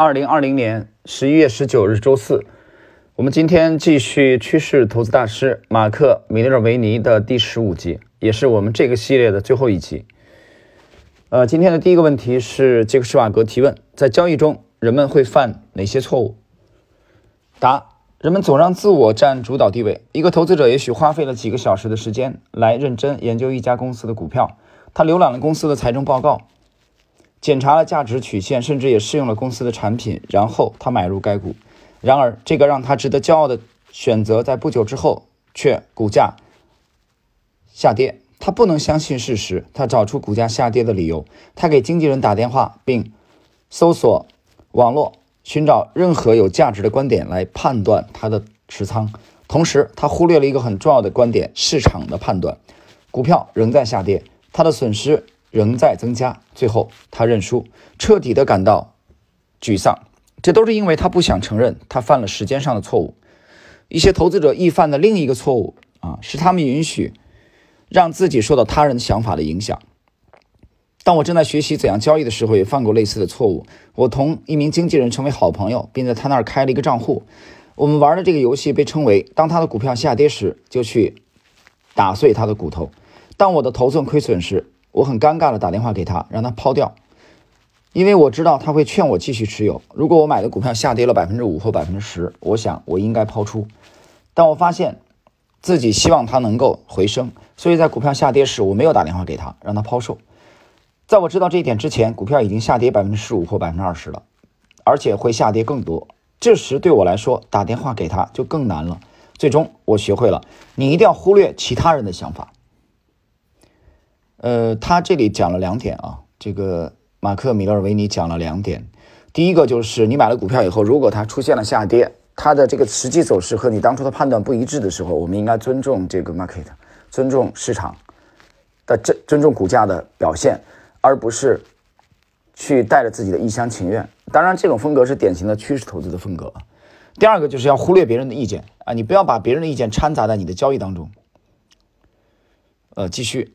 二零二零年十一月十九日周四，我们今天继续趋势投资大师马克·米勒尔维尼的第十五集，也是我们这个系列的最后一集。呃，今天的第一个问题是杰克施瓦格提问：在交易中，人们会犯哪些错误？答：人们总让自我占主导地位。一个投资者也许花费了几个小时的时间来认真研究一家公司的股票，他浏览了公司的财政报告。检查了价值曲线，甚至也试用了公司的产品，然后他买入该股。然而，这个让他值得骄傲的选择，在不久之后却股价下跌。他不能相信事实，他找出股价下跌的理由。他给经纪人打电话，并搜索网络，寻找任何有价值的观点来判断他的持仓。同时，他忽略了一个很重要的观点：市场的判断。股票仍在下跌，他的损失。仍在增加，最后他认输，彻底的感到沮丧。这都是因为他不想承认他犯了时间上的错误。一些投资者易犯的另一个错误啊，是他们允许让自己受到他人想法的影响。当我正在学习怎样交易的时候，也犯过类似的错误。我同一名经纪人成为好朋友，并在他那儿开了一个账户。我们玩的这个游戏被称为：当他的股票下跌时，就去打碎他的骨头；当我的头寸亏损时，我很尴尬的打电话给他，让他抛掉，因为我知道他会劝我继续持有。如果我买的股票下跌了百分之五或百分之十，我想我应该抛出。但我发现自己希望它能够回升，所以在股票下跌时，我没有打电话给他，让他抛售。在我知道这一点之前，股票已经下跌百分之十五或百分之二十了，而且会下跌更多。这时对我来说，打电话给他就更难了。最终，我学会了，你一定要忽略其他人的想法。呃，他这里讲了两点啊，这个马克·米勒维尼讲了两点。第一个就是你买了股票以后，如果它出现了下跌，它的这个实际走势和你当初的判断不一致的时候，我们应该尊重这个 market，尊重市场的尊尊重股价的表现，而不是去带着自己的一厢情愿。当然，这种风格是典型的趋势投资的风格。第二个就是要忽略别人的意见啊，你不要把别人的意见掺杂在你的交易当中。呃，继续。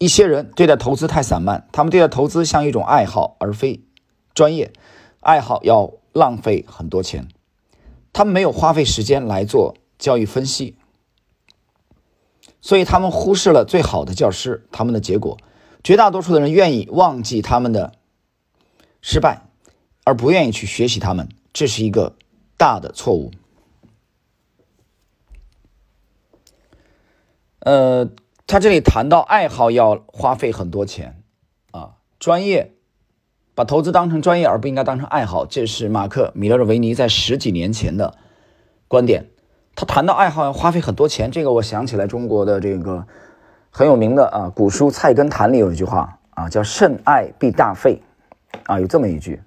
一些人对待投资太散漫，他们对待投资像一种爱好而非专业。爱好要浪费很多钱，他们没有花费时间来做交易分析，所以他们忽视了最好的教师。他们的结果，绝大多数的人愿意忘记他们的失败，而不愿意去学习他们，这是一个大的错误。呃。他这里谈到爱好要花费很多钱，啊，专业，把投资当成专业而不应该当成爱好，这是马克·米勒尔维尼在十几年前的观点。他谈到爱好要花费很多钱，这个我想起来中国的这个很有名的啊古书《菜根谭》里有一句话啊，叫“甚爱必大费”，啊，有这么一句，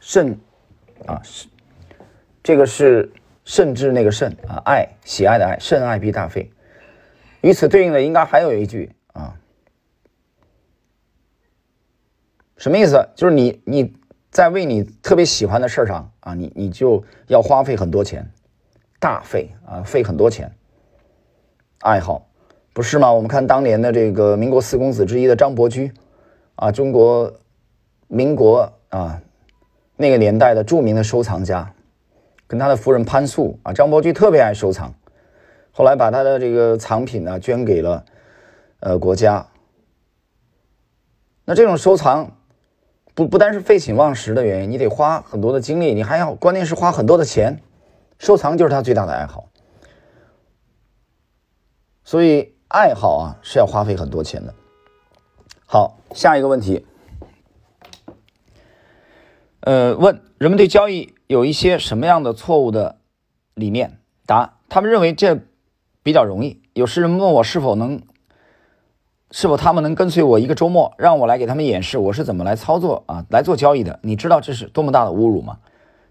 甚，啊是，这个是甚至那个甚啊，爱喜爱的爱，甚爱必大费。与此对应的，应该还有一句啊，什么意思？就是你你在为你特别喜欢的事儿上啊，你你就要花费很多钱，大费啊，费很多钱。爱好不是吗？我们看当年的这个民国四公子之一的张伯驹啊，中国民国啊那个年代的著名的收藏家，跟他的夫人潘素啊，张伯驹特别爱收藏。后来把他的这个藏品呢捐给了呃国家。那这种收藏不不单是废寝忘食的原因，你得花很多的精力，你还要关键是花很多的钱。收藏就是他最大的爱好，所以爱好啊是要花费很多钱的。好，下一个问题，呃，问人们对交易有一些什么样的错误的理念？答：他们认为这。比较容易。有时人问我是否能，是否他们能跟随我一个周末，让我来给他们演示我是怎么来操作啊，来做交易的。你知道这是多么大的侮辱吗？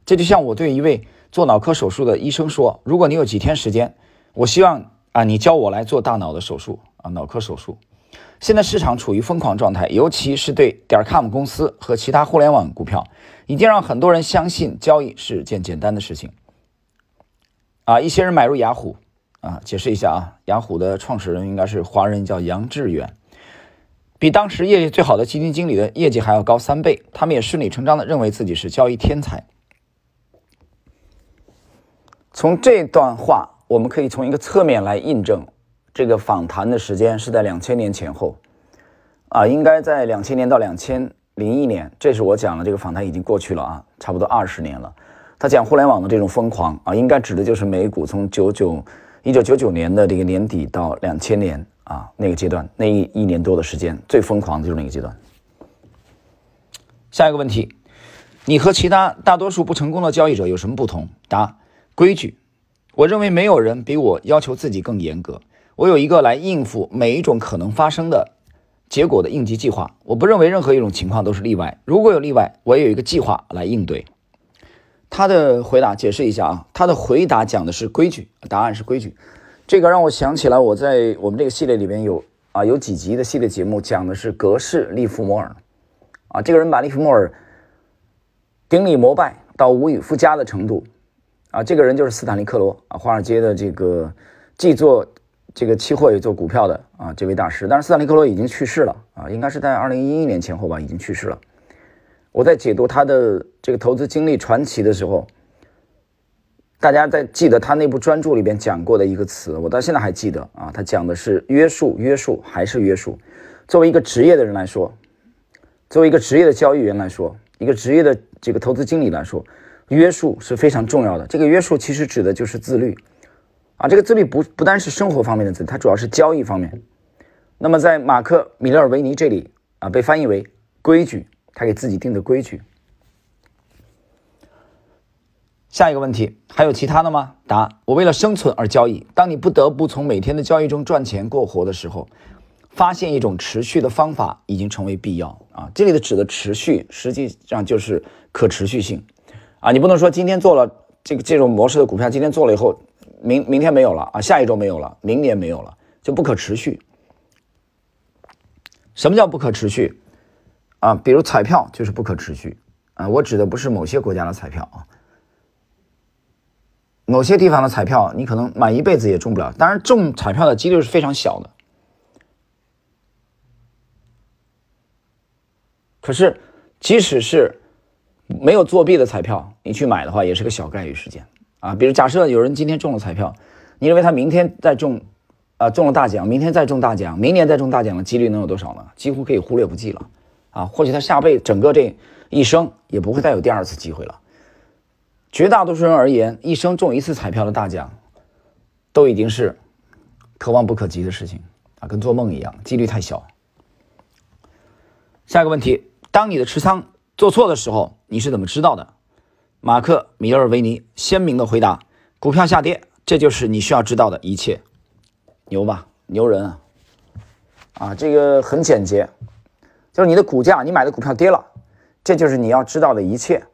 这就像我对一位做脑科手术的医生说：“如果你有几天时间，我希望啊，你教我来做大脑的手术啊，脑科手术。”现在市场处于疯狂状态，尤其是对点 com 公司和其他互联网股票，已经让很多人相信交易是件简单的事情。啊，一些人买入雅虎。啊，解释一下啊，雅虎的创始人应该是华人，叫杨致远。比当时业绩最好的基金经理的业绩还要高三倍，他们也顺理成章的认为自己是交易天才。从这段话，我们可以从一个侧面来印证，这个访谈的时间是在两千年前后，啊，应该在两千年到两千零一年，这是我讲的这个访谈已经过去了啊，差不多二十年了。他讲互联网的这种疯狂啊，应该指的就是美股从九九一九九九年的这个年底到两千年。啊，那个阶段，那一一年多的时间，最疯狂的就是那个阶段。下一个问题，你和其他大多数不成功的交易者有什么不同？答：规矩。我认为没有人比我要求自己更严格。我有一个来应付每一种可能发生的结果的应急计划。我不认为任何一种情况都是例外。如果有例外，我也有一个计划来应对。他的回答解释一下啊，他的回答讲的是规矩，答案是规矩。这个让我想起来，我在我们这个系列里边有啊有几集的系列节目讲的是格式利弗莫尔，啊这个人把利弗莫尔顶礼膜拜到无以复加的程度，啊这个人就是斯坦利克罗啊华尔街的这个既做这个期货也做股票的啊这位大师，但是斯坦利克罗已经去世了啊应该是在二零一一年前后吧已经去世了。我在解读他的这个投资经历传奇的时候。大家在记得他那部专著里边讲过的一个词，我到现在还记得啊。他讲的是约束，约束还是约束。作为一个职业的人来说，作为一个职业的交易员来说，一个职业的这个投资经理来说，约束是非常重要的。这个约束其实指的就是自律啊。这个自律不不单是生活方面的自律，它主要是交易方面。那么在马克·米勒尔维尼这里啊，被翻译为规矩，他给自己定的规矩。下一个问题，还有其他的吗？答：我为了生存而交易。当你不得不从每天的交易中赚钱过活的时候，发现一种持续的方法已经成为必要啊！这里的指的持续，实际上就是可持续性啊！你不能说今天做了这个这种模式的股票，今天做了以后，明明天没有了啊，下一周没有了，明年没有了，就不可持续。什么叫不可持续啊？比如彩票就是不可持续啊！我指的不是某些国家的彩票啊。某些地方的彩票，你可能买一辈子也中不了。当然，中彩票的几率是非常小的。可是，即使是没有作弊的彩票，你去买的话，也是个小概率事件啊。比如，假设有人今天中了彩票，你认为他明天再中，啊，中了大奖，明天再中大奖，明年再中大奖的几率能有多少呢？几乎可以忽略不计了啊。或许他下辈整个这一生也不会再有第二次机会了。绝大多数人而言，一生中一次彩票的大奖，都已经是可望不可及的事情啊，跟做梦一样，几率太小。下一个问题：当你的持仓做错的时候，你是怎么知道的？马克·米尔维尼鲜明的回答：股票下跌，这就是你需要知道的一切。牛吧，牛人啊！啊，这个很简洁，就是你的股价，你买的股票跌了，这就是你要知道的一切。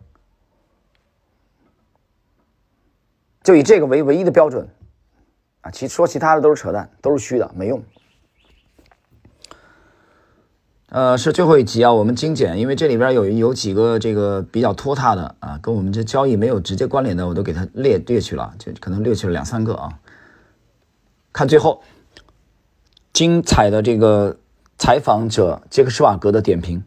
就以这个为唯一的标准，啊，其说其他的都是扯淡，都是虚的，没用。呃，是最后一集啊，我们精简，因为这里边有有几个这个比较拖沓的啊，跟我们这交易没有直接关联的，我都给它列略去了，就可能略去了两三个啊。看最后精彩的这个采访者杰克施瓦格的点评，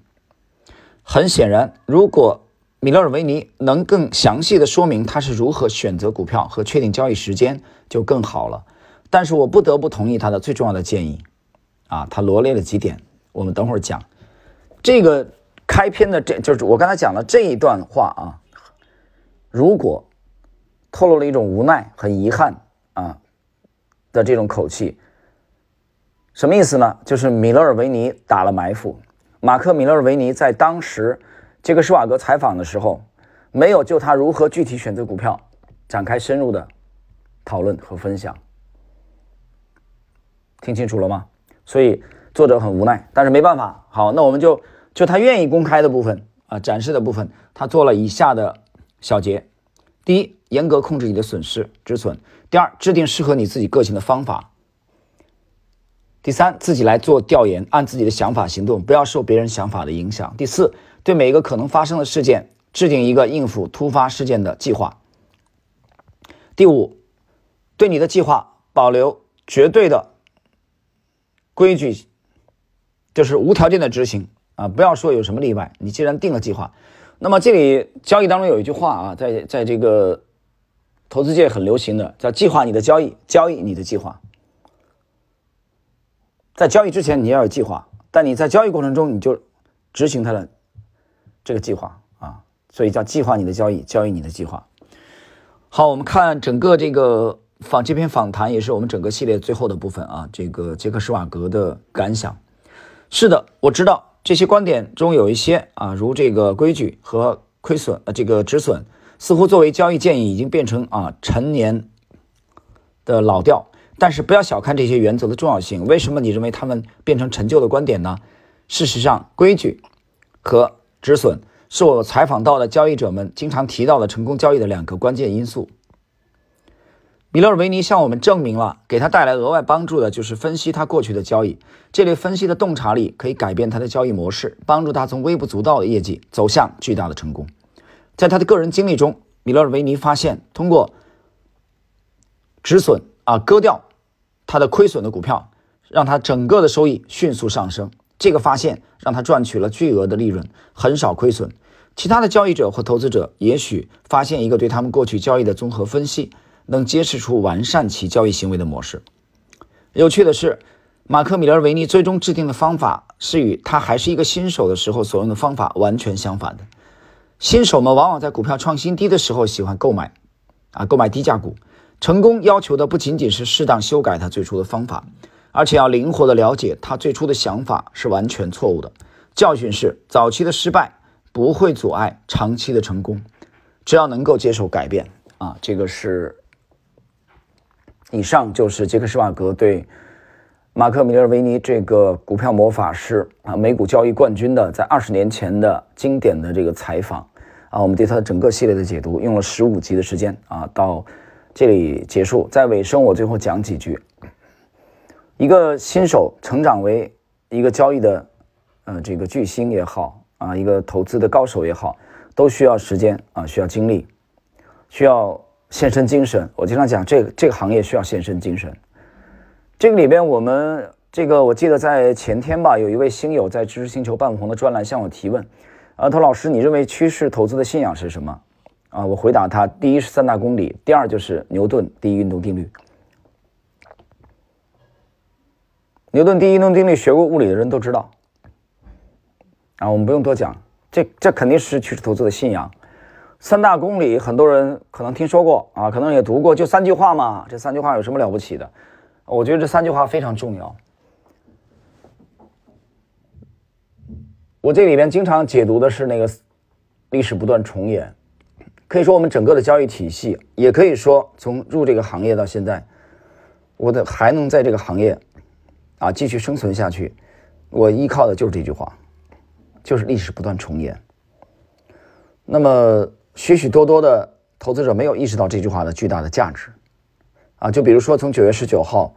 很显然，如果。米勒尔维尼能更详细的说明他是如何选择股票和确定交易时间就更好了，但是我不得不同意他的最重要的建议，啊，他罗列了几点，我们等会儿讲。这个开篇的这就是我刚才讲的这一段话啊，如果透露了一种无奈、很遗憾啊的这种口气，什么意思呢？就是米勒尔维尼打了埋伏，马克·米勒尔维尼在当时。杰克施瓦格采访的时候，没有就他如何具体选择股票展开深入的讨论和分享，听清楚了吗？所以作者很无奈，但是没办法。好，那我们就就他愿意公开的部分啊，展示的部分，他做了以下的小结：第一，严格控制你的损失止损；第二，制定适合你自己个性的方法；第三，自己来做调研，按自己的想法行动，不要受别人想法的影响；第四。对每一个可能发生的事件制定一个应付突发事件的计划。第五，对你的计划保留绝对的规矩就是无条件的执行啊，不要说有什么例外。你既然定了计划，那么这里交易当中有一句话啊，在在这个投资界很流行的，叫计划你的交易，交易你的计划。在交易之前你要有计划，但你在交易过程中你就执行它的这个计划啊，所以叫计划你的交易，交易你的计划。好，我们看整个这个访这篇访谈，也是我们整个系列最后的部分啊。这个杰克施瓦格的感想，是的，我知道这些观点中有一些啊，如这个规矩和亏损呃这个止损，似乎作为交易建议已经变成啊陈年的老调。但是不要小看这些原则的重要性。为什么你认为他们变成陈旧的观点呢？事实上，规矩和止损。是我采访到的交易者们经常提到的成功交易的两个关键因素。米勒尔维尼向我们证明了，给他带来额外帮助的就是分析他过去的交易。这类分析的洞察力可以改变他的交易模式，帮助他从微不足道的业绩走向巨大的成功。在他的个人经历中，米勒尔维尼发现，通过止损啊割掉他的亏损的股票，让他整个的收益迅速上升。这个发现让他赚取了巨额的利润，很少亏损。其他的交易者或投资者也许发现一个对他们过去交易的综合分析，能揭示出完善其交易行为的模式。有趣的是，马克·米勒维尼最终制定的方法是与他还是一个新手的时候所用的方法完全相反的。新手们往往在股票创新低的时候喜欢购买，啊，购买低价股。成功要求的不仅仅是适当修改他最初的方法，而且要灵活地了解他最初的想法是完全错误的。教训是，早期的失败。不会阻碍长期的成功，只要能够接受改变啊！这个是以上就是杰克施瓦格对马克米勒维尼这个股票魔法师啊，美股交易冠军的在二十年前的经典的这个采访啊，我们对他的整个系列的解读用了十五集的时间啊，到这里结束。在尾声，我最后讲几句：一个新手成长为一个交易的呃这个巨星也好。啊，一个投资的高手也好，都需要时间啊，需要精力，需要献身精神。我经常讲，这个这个行业需要献身精神。这个里边，我们这个我记得在前天吧，有一位星友在知识星球半红的专栏向我提问：啊，头老师，你认为趋势投资的信仰是什么？啊，我回答他：第一是三大公理，第二就是牛顿第一运动定律。牛顿第一运动定律，学过物理的人都知道。啊，我们不用多讲，这这肯定是趋势投资的信仰。三大公理，很多人可能听说过啊，可能也读过，就三句话嘛。这三句话有什么了不起的？我觉得这三句话非常重要。我这里边经常解读的是那个历史不断重演，可以说我们整个的交易体系，也可以说从入这个行业到现在，我的还能在这个行业啊继续生存下去，我依靠的就是这句话。就是历史不断重演。那么许许多多的投资者没有意识到这句话的巨大的价值啊！就比如说，从九月十九号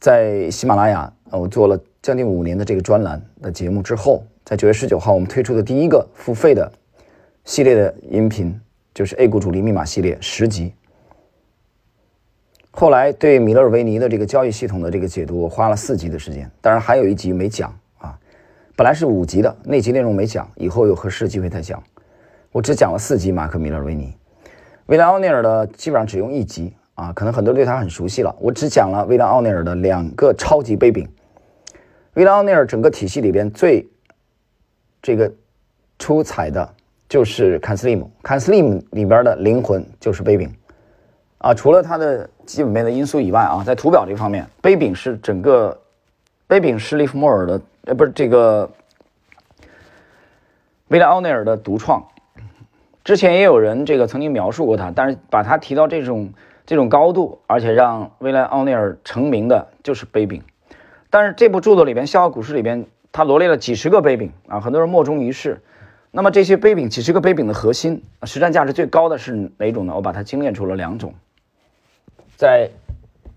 在喜马拉雅，我做了将近五年的这个专栏的节目之后，在九月十九号我们推出的第一个付费的系列的音频，就是 A 股主力密码系列十集。后来对米勒尔维尼的这个交易系统的这个解读，我花了四集的时间，当然还有一集没讲啊。本来是五集的那集内容没讲，以后有合适机会再讲。我只讲了四集马克·米勒维尼，威廉·奥尼尔的基本上只用一集啊，可能很多对他很熟悉了。我只讲了威廉·奥尼尔的两个超级杯柄。威廉·奥尼尔整个体系里边最这个出彩的就是坎斯利姆，坎斯利姆里边的灵魂就是杯柄啊。除了它的基本面的因素以外啊，在图表这方面，杯柄是整个杯柄是利弗莫尔的。呃，不是这个威廉奥内尔的独创，之前也有人这个曾经描述过他，但是把他提到这种这种高度，而且让威廉奥内尔成名的就是杯柄。但是这部著作里边，《笑傲股市》里边，他罗列了几十个杯柄啊，很多人莫衷一是。那么这些杯柄，几十个杯柄的核心，实战价值最高的是哪种呢？我把它精炼出了两种，在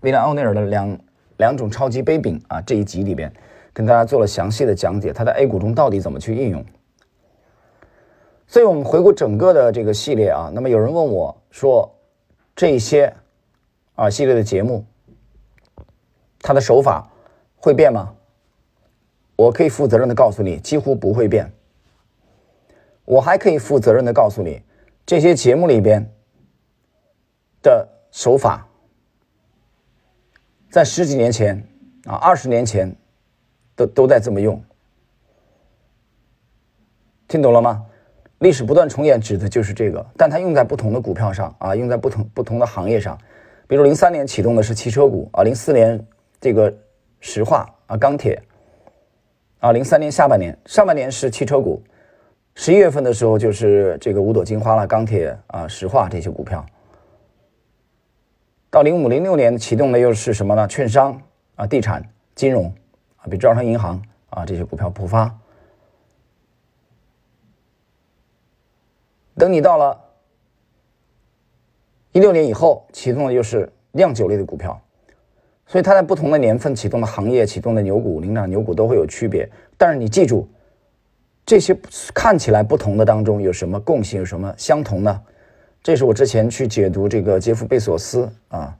威廉奥内尔的两两种超级杯柄啊这一集里边。跟大家做了详细的讲解，它在 A 股中到底怎么去应用。所以，我们回顾整个的这个系列啊，那么有人问我说，这些啊系列的节目，它的手法会变吗？我可以负责任的告诉你，几乎不会变。我还可以负责任的告诉你，这些节目里边的手法，在十几年前啊，二十年前，都都在这么用。听懂了吗？历史不断重演指的就是这个，但它用在不同的股票上啊，用在不同不同的行业上。比如零三年启动的是汽车股啊，零四年这个石化啊钢铁啊，零三年下半年上半年是汽车股，十一月份的时候就是这个五朵金花了，钢铁啊石化这些股票。到零五零六年启动的又是什么呢？券商啊，地产金融啊，比如招商银行啊这些股票普发。等你到了一六年以后，启动的又是酿酒类的股票，所以它在不同的年份启动的行业、启动的牛股、领涨牛股都会有区别。但是你记住，这些看起来不同的当中有什么共性，有什么相同呢？这是我之前去解读这个杰夫·贝索斯啊，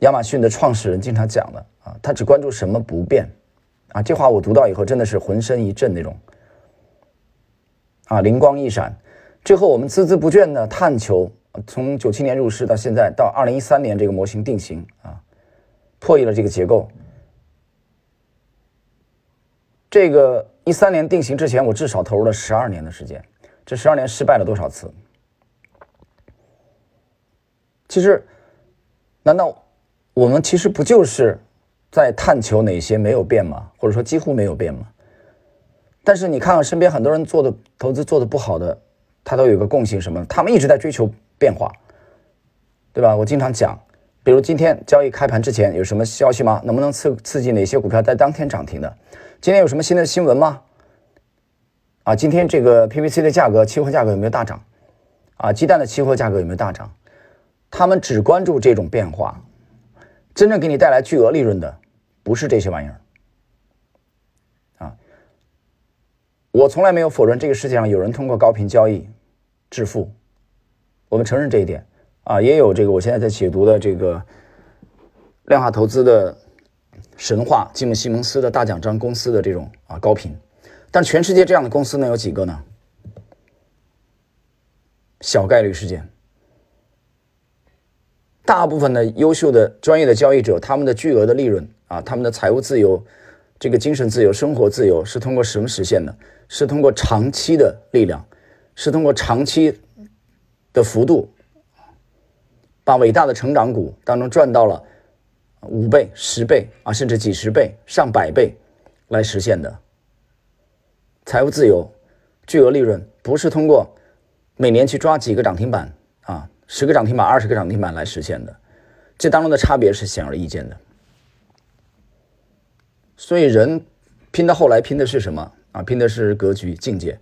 亚马逊的创始人经常讲的啊，他只关注什么不变啊。这话我读到以后真的是浑身一震那种。啊，灵光一闪，最后我们孜孜不倦的探求，从九七年入市到现在，到二零一三年这个模型定型啊，破译了这个结构。这个一三年定型之前，我至少投入了十二年的时间，这十二年失败了多少次？其实，难道我们其实不就是在探求哪些没有变吗？或者说几乎没有变吗？但是你看看身边很多人做的投资做的不好的，他都有个共性什么？他们一直在追求变化，对吧？我经常讲，比如今天交易开盘之前有什么消息吗？能不能刺刺激哪些股票在当天涨停的？今天有什么新的新闻吗？啊，今天这个 PVC 的价格期货价格有没有大涨？啊，鸡蛋的期货价格有没有大涨？他们只关注这种变化，真正给你带来巨额利润的不是这些玩意儿。啊我从来没有否认这个世界上有人通过高频交易致富，我们承认这一点啊，也有这个我现在在解读的这个量化投资的神话，吉姆·西蒙斯的大奖章公司的这种啊高频，但全世界这样的公司能有几个呢？小概率事件，大部分的优秀的专业的交易者，他们的巨额的利润啊，他们的财务自由。这个精神自由、生活自由是通过什么实现的？是通过长期的力量，是通过长期的幅度，把伟大的成长股当中赚到了五倍、十倍啊，甚至几十倍、上百倍来实现的。财务自由、巨额利润不是通过每年去抓几个涨停板啊，十个涨停板、二十个涨停板来实现的，这当中的差别是显而易见的。所以人拼到后来拼的是什么啊？拼的是格局、境界，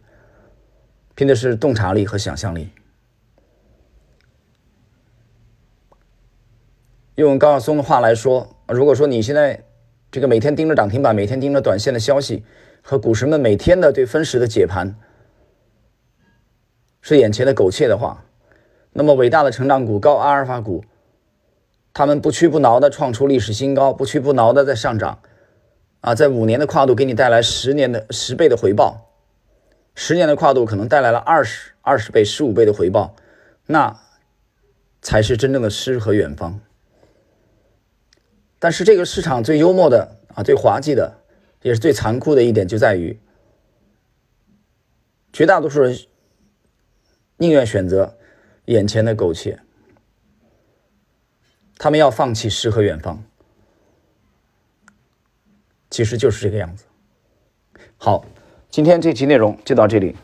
拼的是洞察力和想象力。用高晓松的话来说，如果说你现在这个每天盯着涨停板，每天盯着短线的消息，和股神们每天的对分时的解盘是眼前的苟且的话，那么伟大的成长股、高阿尔法股，他们不屈不挠的创出历史新高，不屈不挠的在上涨。啊，在五年的跨度给你带来十年的十倍的回报，十年的跨度可能带来了二十二十倍、十五倍的回报，那才是真正的诗和远方。但是这个市场最幽默的啊，最滑稽的，也是最残酷的一点，就在于绝大多数人宁愿选择眼前的苟且，他们要放弃诗和远方。其实就是这个样子。好，今天这期内容就到这里。